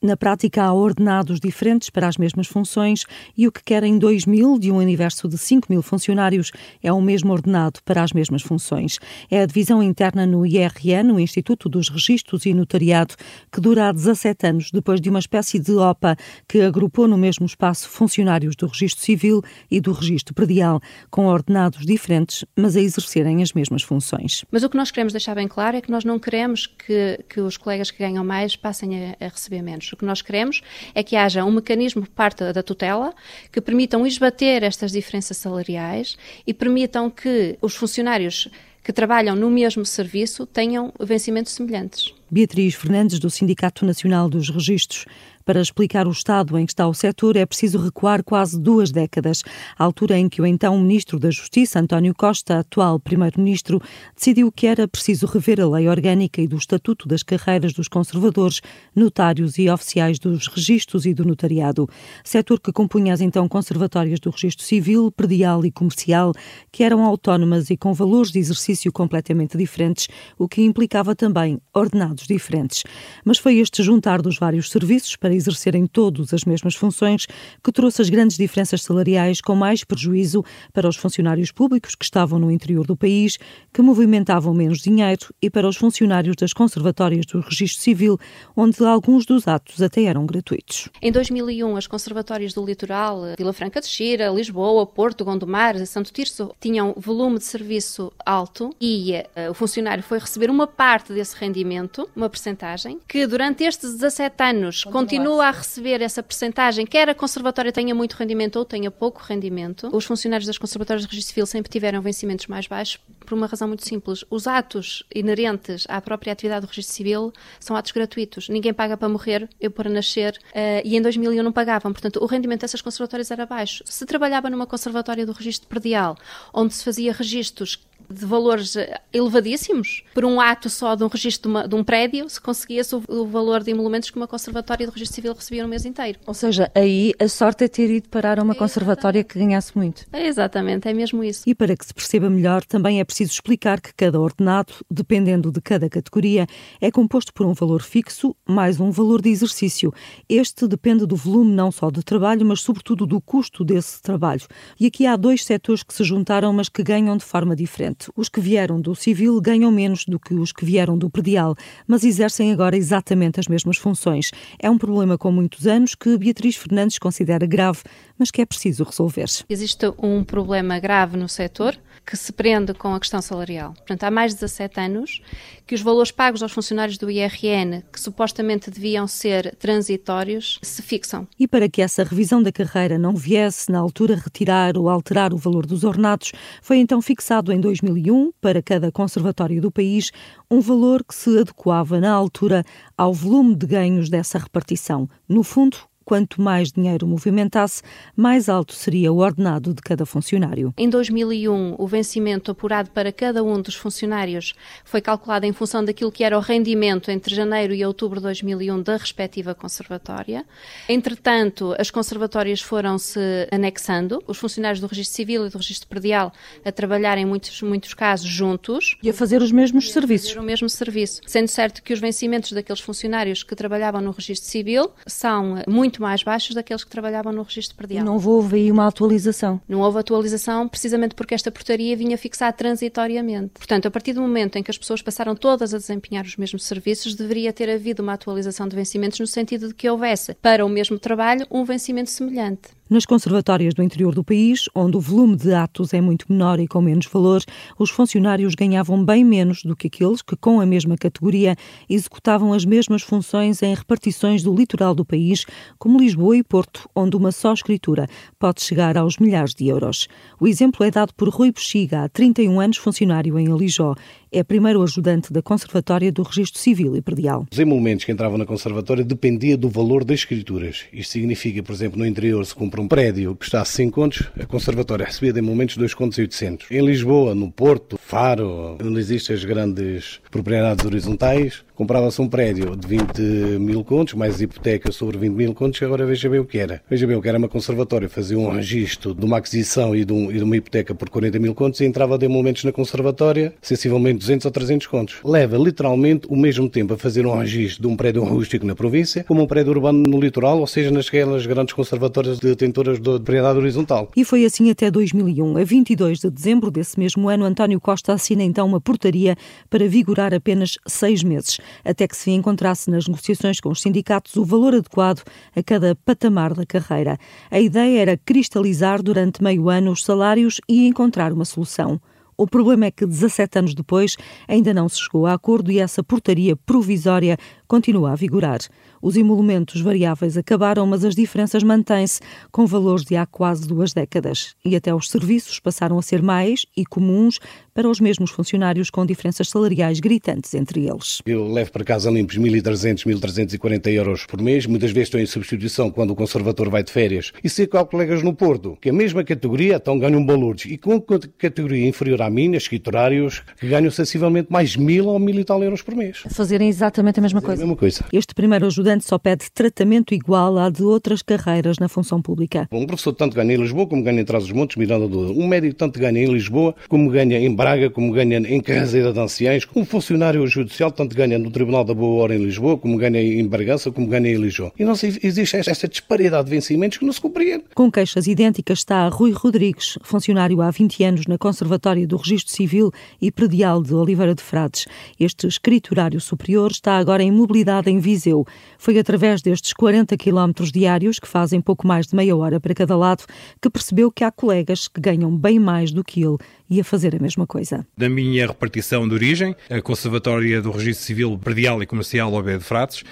Na prática, há ordenados diferentes para as mesmas funções e o que querem 2 mil de um universo de 5 mil funcionários é o mesmo ordenado para as mesmas funções. É a divisão interna no IRN, o Instituto dos Registros e Notariado, que dura há 17 anos, depois de uma espécie de OPA que agrupou no mesmo espaço funcionários do Registro Civil e do Registro Predial, com ordenados diferentes, mas a exercerem as mesmas funções. Mas o que nós queremos deixar bem claro é que nós não queremos que, que os colegas que ganham mais passem a, a receber menos. O que nós queremos é que haja um mecanismo por parte da tutela que permitam esbater estas diferenças salariais e permitam que os funcionários que trabalham no mesmo serviço tenham vencimentos semelhantes. Beatriz Fernandes, do Sindicato Nacional dos Registros. Para explicar o estado em que está o setor, é preciso recuar quase duas décadas, à altura em que o então Ministro da Justiça, António Costa, atual Primeiro-Ministro, decidiu que era preciso rever a lei orgânica e do Estatuto das Carreiras dos Conservadores, Notários e Oficiais dos Registros e do Notariado, setor que compunha as então conservatórias do Registro Civil, Predial e Comercial, que eram autónomas e com valores de exercício completamente diferentes, o que implicava também ordenados diferentes. Mas foi este juntar dos vários serviços para exercerem todos as mesmas funções que trouxe as grandes diferenças salariais com mais prejuízo para os funcionários públicos que estavam no interior do país, que movimentavam menos dinheiro, e para os funcionários das conservatórias do Registro Civil, onde alguns dos atos até eram gratuitos. Em 2001, as conservatórias do litoral, Vila Franca de Xira, Lisboa, Porto, Gondomar, Santo Tirso, tinham volume de serviço alto e uh, o funcionário foi receber uma parte desse rendimento, uma percentagem, que durante estes 17 anos continua continua a receber essa percentagem, quer a conservatória tenha muito rendimento ou tenha pouco rendimento, os funcionários das conservatórias de registro civil sempre tiveram vencimentos mais baixos por uma razão muito simples. Os atos inerentes à própria atividade do registro civil são atos gratuitos. Ninguém paga para morrer, eu para nascer, uh, e em 2001 não pagavam. Portanto, o rendimento dessas conservatórias era baixo. Se trabalhava numa conservatória do registro predial, onde se fazia registros de valores elevadíssimos. Por um ato só de um registro de, uma, de um prédio, se conseguia-se o, o, valor de emolumentos que uma conservatória do registro civil recebia no mês inteiro. Ou seja, aí a sorte é ter ido parar a uma é conservatória que ganhasse muito. É exatamente, é mesmo isso. E para que se perceba melhor, também é preciso explicar que cada ordenado, dependendo de cada categoria, é composto por um valor fixo mais um valor de exercício. Este depende do volume não só de trabalho, mas sobretudo do custo desse trabalho. E aqui há dois setores que se juntaram, mas que ganham de forma diferente os que vieram do civil ganham menos do que os que vieram do predial, mas exercem agora exatamente as mesmas funções. É um problema com muitos anos que Beatriz Fernandes considera grave, mas que é preciso resolver. Existe um problema grave no setor que se prende com a questão salarial. Portanto, há mais de 17 anos que os valores pagos aos funcionários do IRN, que supostamente deviam ser transitórios, se fixam. E para que essa revisão da carreira não viesse, na altura, retirar ou alterar o valor dos ordenados, foi então fixado em 2001, para cada conservatório do país, um valor que se adequava, na altura, ao volume de ganhos dessa repartição. No fundo, quanto mais dinheiro movimentasse, mais alto seria o ordenado de cada funcionário. Em 2001, o vencimento apurado para cada um dos funcionários foi calculado em função daquilo que era o rendimento entre janeiro e outubro de 2001 da respectiva conservatória. Entretanto, as conservatórias foram-se anexando, os funcionários do Registro Civil e do Registro Predial a trabalhar em muitos, muitos casos juntos. E a fazer os mesmos serviços. o mesmo serviço. Sendo certo que os vencimentos daqueles funcionários que trabalhavam no Registro Civil são muito muito mais baixos daqueles que trabalhavam no registro predial. Não houve aí uma atualização? Não houve atualização precisamente porque esta portaria vinha fixar transitoriamente. Portanto, a partir do momento em que as pessoas passaram todas a desempenhar os mesmos serviços, deveria ter havido uma atualização de vencimentos no sentido de que houvesse, para o mesmo trabalho, um vencimento semelhante. Nas conservatórias do interior do país, onde o volume de atos é muito menor e com menos valor, os funcionários ganhavam bem menos do que aqueles que, com a mesma categoria, executavam as mesmas funções em repartições do litoral do país, como Lisboa e Porto, onde uma só escritura pode chegar aos milhares de euros. O exemplo é dado por Rui Bexiga, há 31 anos funcionário em Alijó. É primeiro ajudante da Conservatória do Registro Civil e Predial. Os emolumentos que entravam na Conservatória dependia do valor das escrituras. Isto significa, por exemplo, no interior se compra um prédio que custasse 5 contos, a Conservatória recebia de emolumentos 2 contos e 800. Em Lisboa, no Porto, Faro, onde existem as grandes propriedades horizontais, comprava-se um prédio de 20 mil contos, mais hipoteca sobre 20 mil contos, agora veja bem o que era. Veja bem o que era uma conservatória, fazia um registro de uma aquisição e de, um, e de uma hipoteca por 40 mil contos e entrava de momentos na conservatória, sensivelmente 200 ou 300 contos. Leva literalmente o mesmo tempo a fazer um registro de um prédio rústico na província, como um prédio urbano no litoral, ou seja, nas grandes conservatórias detentoras de propriedade horizontal. E foi assim até 2001. A 22 de dezembro desse mesmo ano, António Costa assina então uma portaria para vigorar apenas seis meses, até que se encontrasse nas negociações com os sindicatos o valor adequado a cada patamar da carreira. A ideia era cristalizar durante meio ano os salários e encontrar uma solução. O problema é que 17 anos depois ainda não se chegou a acordo e essa portaria provisória continua a vigorar. Os emolumentos variáveis acabaram, mas as diferenças mantêm-se com valores de há quase duas décadas. E até os serviços passaram a ser mais e comuns para os mesmos funcionários com diferenças salariais gritantes entre eles. Eu levo para casa limpos 1.300, 1.340 euros por mês. Muitas vezes estou em substituição quando o conservador vai de férias. E sei que há colegas no Porto que a mesma categoria então ganham valores. E com categoria inferior à minha, escriturários, que ganham sensivelmente mais mil ou mil e tal euros por mês. Fazerem exatamente a mesma coisa. A mesma coisa. Este primeiro ajudante só pede tratamento igual à de outras carreiras na função pública. Um professor tanto ganha em Lisboa como ganha em Trás-os-Montes, Miranda do. Um médico tanto ganha em Lisboa como ganha em Braga como ganha em Carreira de Anciães, um funcionário judicial tanto ganha no Tribunal da Boa Hora em Lisboa, como ganha em Bargança, como ganha em Lisboa. E não se, existe esta disparidade de vencimentos que não se compreende. Com queixas idênticas está Rui Rodrigues, funcionário há 20 anos na Conservatória do Registro Civil e Predial de Oliveira de Frades. Este escriturário superior está agora em mobilidade em Viseu. Foi através destes 40 quilómetros diários, que fazem pouco mais de meia hora para cada lado, que percebeu que há colegas que ganham bem mais do que ele e a fazer a mesma coisa. Da minha repartição de origem, a Conservatória do Registro Civil Predial e Comercial OB de Frates,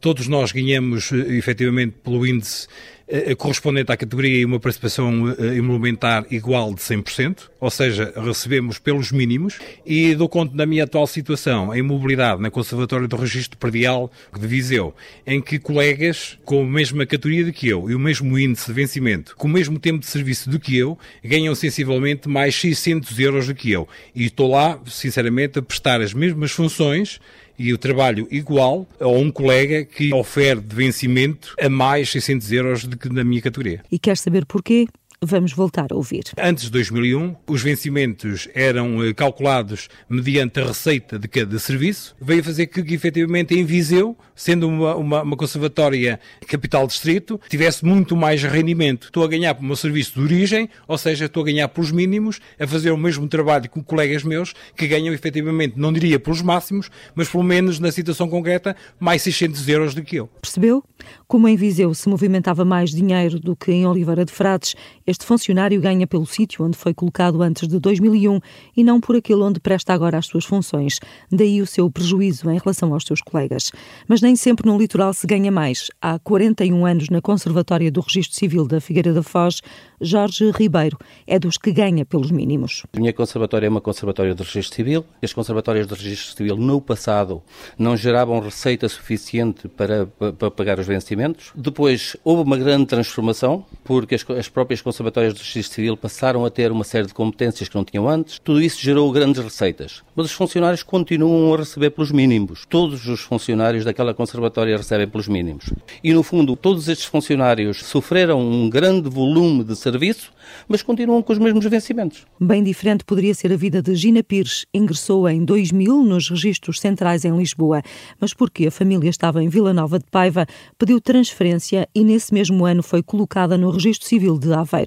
todos nós ganhamos eh, efetivamente pelo índice eh, eh, correspondente à categoria e uma participação emolumentar igual de 100%, ou seja, recebemos pelos mínimos, e dou conta da minha atual situação em mobilidade na Conservatória do Registro Perdial de Viseu, em que colegas com a mesma categoria do que eu e o mesmo índice de vencimento, com o mesmo tempo de serviço do que eu, ganham sensivelmente mais 600 euros do que eu. E estou lá, sinceramente, a prestar as mesmas funções e o trabalho igual a um colega que ofere de vencimento a mais 600 euros do que na minha categoria. E quer saber porquê? Vamos voltar a ouvir. Antes de 2001, os vencimentos eram eh, calculados mediante a receita de cada serviço. Veio a fazer que, que efetivamente, em Viseu, sendo uma, uma, uma conservatória capital distrito, tivesse muito mais rendimento. Estou a ganhar para o meu serviço de origem, ou seja, estou a ganhar pelos mínimos, a fazer o mesmo trabalho com colegas meus que ganham efetivamente, não diria pelos máximos, mas pelo menos na situação concreta, mais 600 euros do que eu. Percebeu? Como em Viseu se movimentava mais dinheiro do que em Oliveira de Frades, este funcionário ganha pelo sítio onde foi colocado antes de 2001 e não por aquele onde presta agora as suas funções. Daí o seu prejuízo em relação aos seus colegas. Mas nem sempre no litoral se ganha mais. Há 41 anos na Conservatória do Registro Civil da Figueira da Foz, Jorge Ribeiro é dos que ganha pelos mínimos. A minha conservatória é uma conservatória de registro civil. As conservatórias de registro civil no passado não geravam receita suficiente para, para pagar os vencimentos. Depois houve uma grande transformação, porque as, as próprias conservatórias do registro civil passaram a ter uma série de competências que não tinham antes. Tudo isso gerou grandes receitas. Mas os funcionários continuam a receber pelos mínimos. Todos os funcionários daquela conservatória recebem pelos mínimos. E, no fundo, todos estes funcionários sofreram um grande volume de serviço, mas continuam com os mesmos vencimentos. Bem diferente poderia ser a vida de Gina Pires. Ingressou em 2000 nos registros centrais em Lisboa, mas porque a família estava em Vila Nova de Paiva, pediu transferência e nesse mesmo ano foi colocada no registro civil de Aveiro.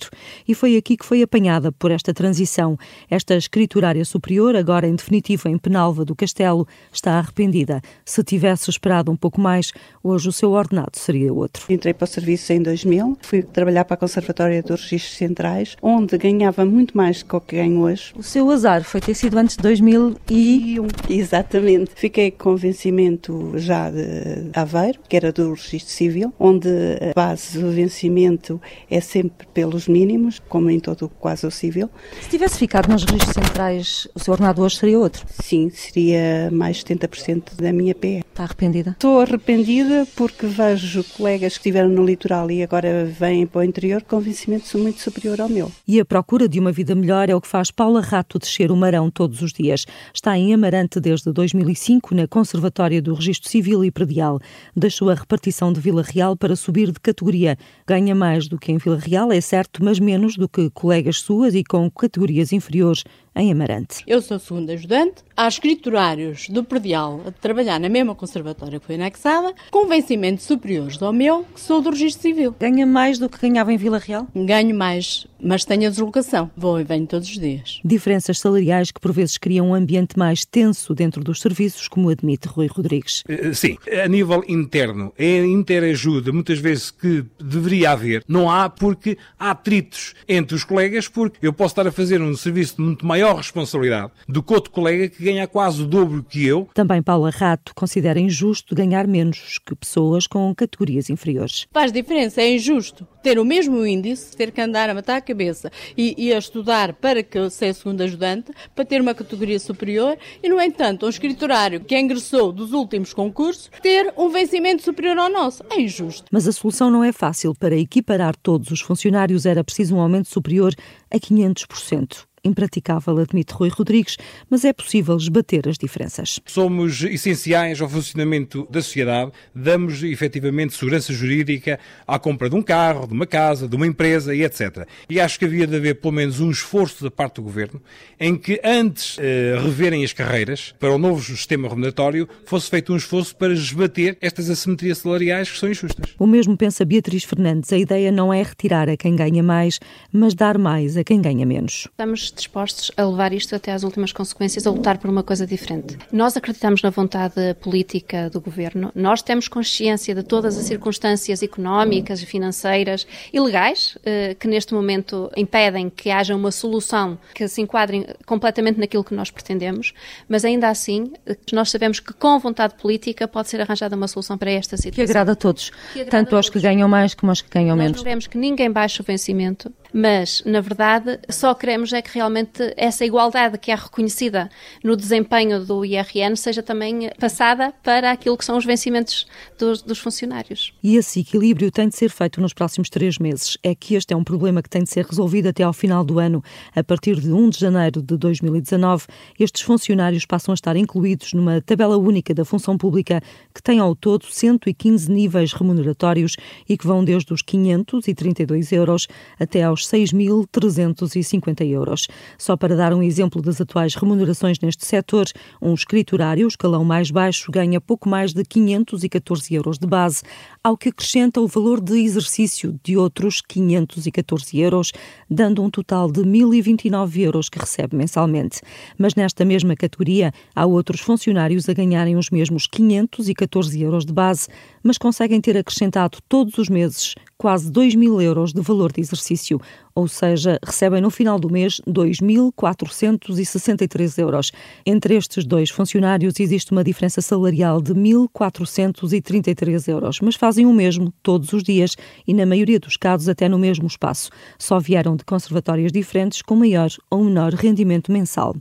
E foi aqui que foi apanhada por esta transição. Esta escriturária superior, agora em definitivo em Penalva do Castelo, está arrependida. Se tivesse esperado um pouco mais, hoje o seu ordenado seria outro. Entrei para o serviço em 2000, fui trabalhar para a Conservatória dos Registros Centrais, onde ganhava muito mais do que o que ganho hoje. O seu azar foi ter sido antes de 2001. Exatamente. Fiquei com vencimento já de Aveiro, que era do Registro Civil, onde a base do vencimento é sempre pelos salários mínimos, como em todo quase o civil. Se tivesse ficado nos registros centrais, o seu ordenado hoje seria outro? Sim, seria mais 70% da minha PE. Está arrependida? Estou arrependida porque vejo colegas que estiveram no litoral e agora vêm para o interior com vencimento muito superior ao meu. E a procura de uma vida melhor é o que faz Paula Rato descer o Marão todos os dias. Está em Amarante desde 2005 na Conservatória do Registro Civil e Predial. Deixou a repartição de Vila Real para subir de categoria. Ganha mais do que em Vila Real, é certo, mas menos do que colegas suas e com categorias inferiores em Amarante. Eu sou segunda ajudante, há escriturários do Predial a trabalhar na mesma conservatória que foi anexada, com vencimentos superiores ao meu, que sou do registro civil. Ganha mais do que ganhava em Vila Real? Ganho mais, mas tenho a deslocação. Vou e venho todos os dias. Diferenças salariais que por vezes criam um ambiente mais tenso dentro dos serviços, como admite Rui Rodrigues. Eh, sim, a nível interno, é interajuda muitas vezes que deveria haver. Não há porque há atritos entre os colegas, porque eu posso estar a fazer um serviço muito maior maior responsabilidade do que outro colega que ganha quase o dobro que eu. Também Paula Rato considera injusto ganhar menos que pessoas com categorias inferiores. Faz diferença, é injusto ter o mesmo índice, ter que andar a matar a cabeça e, e a estudar para que seja segundo ajudante, para ter uma categoria superior e, no entanto, um escriturário que ingressou dos últimos concursos ter um vencimento superior ao nosso. É injusto. Mas a solução não é fácil. Para equiparar todos os funcionários era preciso um aumento superior a 500% impraticável, admite Rui Rodrigues, mas é possível esbater as diferenças. Somos essenciais ao funcionamento da sociedade, damos efetivamente segurança jurídica à compra de um carro, de uma casa, de uma empresa e etc. E acho que havia de haver pelo menos um esforço da parte do Governo em que antes eh, reverem as carreiras para o novo sistema remuneratório fosse feito um esforço para esbater estas assimetrias salariais que são injustas. O mesmo pensa Beatriz Fernandes. A ideia não é retirar a quem ganha mais, mas dar mais a quem ganha menos. Estamos dispostos a levar isto até às últimas consequências, a lutar por uma coisa diferente. Nós acreditamos na vontade política do governo, nós temos consciência de todas as circunstâncias económicas, financeiras e legais eh, que neste momento impedem que haja uma solução que se enquadre completamente naquilo que nós pretendemos, mas ainda assim nós sabemos que com vontade política pode ser arranjada uma solução para esta situação. Que agrada a todos, agrada tanto aos que ganham mais como aos que ganham nós menos. Nós queremos que ninguém baixe o vencimento, mas na verdade só queremos é que realmente essa igualdade que é reconhecida no desempenho do IRN seja também passada para aquilo que são os vencimentos dos, dos funcionários. E esse equilíbrio tem de ser feito nos próximos três meses. É que este é um problema que tem de ser resolvido até ao final do ano. A partir de 1 de janeiro de 2019, estes funcionários passam a estar incluídos numa tabela única da função pública que tem ao todo 115 níveis remuneratórios e que vão desde os 532 euros até aos 6.350 euros. Só para dar um exemplo das atuais remunerações neste setor, um escriturário, o escalão mais baixo, ganha pouco mais de 514 euros de base, ao que acrescenta o valor de exercício de outros 514 euros, dando um total de 1.029 euros que recebe mensalmente. Mas nesta mesma categoria, há outros funcionários a ganharem os mesmos 514 euros de base, mas conseguem ter acrescentado todos os meses quase 2 mil euros de valor de exercício, ou seja, recebem no final do mês 2.463 euros. Entre estes dois funcionários existe uma diferença salarial de 1.433 euros, mas fazem o mesmo todos os dias e, na maioria dos casos, até no mesmo espaço. Só vieram de conservatórias diferentes com maior ou menor rendimento mensal.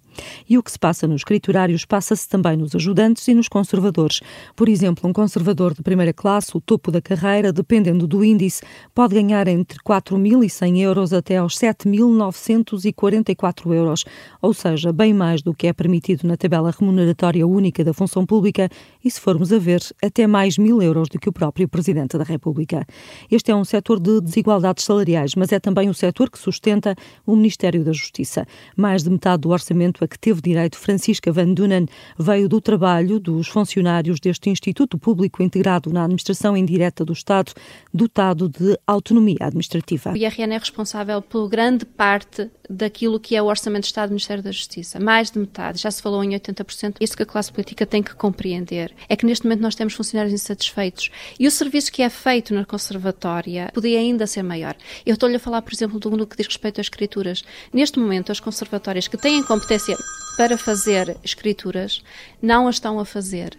E o que se passa nos escriturários passa-se também nos ajudantes e nos conservadores. Por exemplo, um conservador de primeira classe, o topo da carreira, dependendo do índice, pode ganhar entre 4.100 euros até aos 7.944 euros, ou seja, bem mais do que é permitido na tabela remuneratória única da função pública e, se formos a ver, até mais mil euros do que o próprio Presidente da República. Este é um setor de desigualdades salariais, mas é também o setor que sustenta o Ministério da Justiça. Mais de metade do orçamento a que teve direito Francisca Van Dunen veio do trabalho dos funcionários deste Instituto Público integrado na administração indireta do Estado, dotado de autonomia administrativa. O IRN é responsável por grande parte daquilo que é o Orçamento de Estado do Ministério da Justiça. Mais de metade, já se falou em 80%. Isso que a classe política tem que compreender é que neste momento nós temos funcionários insatisfeitos e o serviço que é feito na conservatória podia ainda ser maior. Eu estou-lhe a falar, por exemplo, do que diz respeito às escrituras. Neste momento, as conservatórias que têm competência para fazer escrituras não as estão a fazer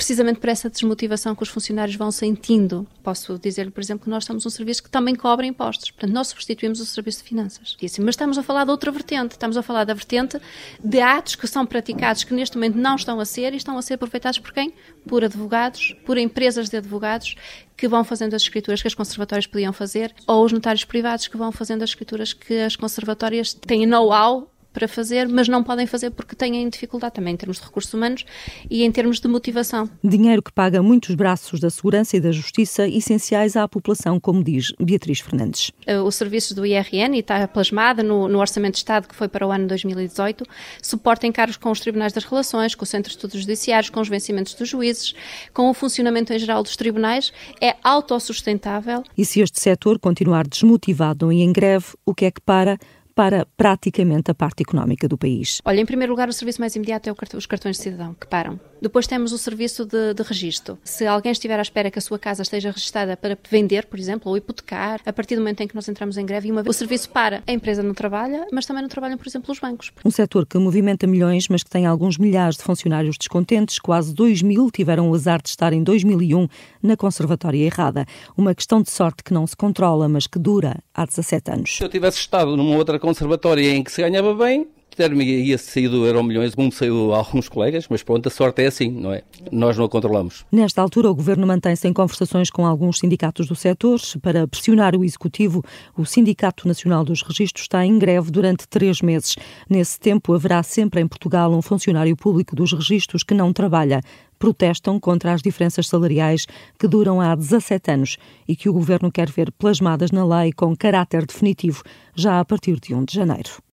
precisamente por essa desmotivação que os funcionários vão sentindo. Posso dizer-lhe, por exemplo, que nós temos um serviço que também cobra impostos. Portanto, nós substituímos o serviço de finanças. E assim, mas estamos a falar de outra vertente. Estamos a falar da vertente de atos que são praticados que neste momento não estão a ser e estão a ser aproveitados por quem? Por advogados, por empresas de advogados que vão fazendo as escrituras que as conservatórias podiam fazer, ou os notários privados que vão fazendo as escrituras que as conservatórias têm know-how para fazer, mas não podem fazer porque têm dificuldade também em termos de recursos humanos e em termos de motivação. Dinheiro que paga muitos braços da segurança e da justiça essenciais à população, como diz Beatriz Fernandes. Eh, os serviços do IRN, e está plasmada no, no, Orçamento de Estado que foi para o ano 2018, suporta encargos com os Tribunais das Relações, com o Centro de Estudos Judiciários, com os vencimentos dos juízes, com o funcionamento em geral dos tribunais, é autossustentável. E se este setor continuar desmotivado e em greve, o que é que para? Para praticamente a parte económica do país? Olha, em primeiro lugar, o serviço mais imediato é os cartões de cidadão, que param. Depois temos o serviço de, de registro. Se alguém estiver à espera que a sua casa esteja registada para vender, por exemplo, ou hipotecar, a partir do momento em que nós entramos em greve, uma vez, o serviço para, a empresa não trabalha, mas também não trabalham, por exemplo, os bancos. Um setor que movimenta milhões, mas que tem alguns milhares de funcionários descontentes, quase 2 mil tiveram o azar de estar em 2001 na conservatória errada. Uma questão de sorte que não se controla, mas que dura há 17 anos. Se eu tivesse estado numa outra conservatória em que se ganhava bem, ia sair do Euro Milhões, como saiu alguns colegas, mas pronto, a sorte é assim, não é? Nós não a controlamos. Nesta altura, o Governo mantém-se em conversações com alguns sindicatos do setor para pressionar o Executivo. O Sindicato Nacional dos Registros está em greve durante três meses. Nesse tempo, haverá sempre em Portugal um funcionário público dos registros que não trabalha protestam contra as diferenças salariais que duram há 17 anos e que o governo quer ver plasmadas na lei com caráter definitivo já a partir de 1 de janeiro.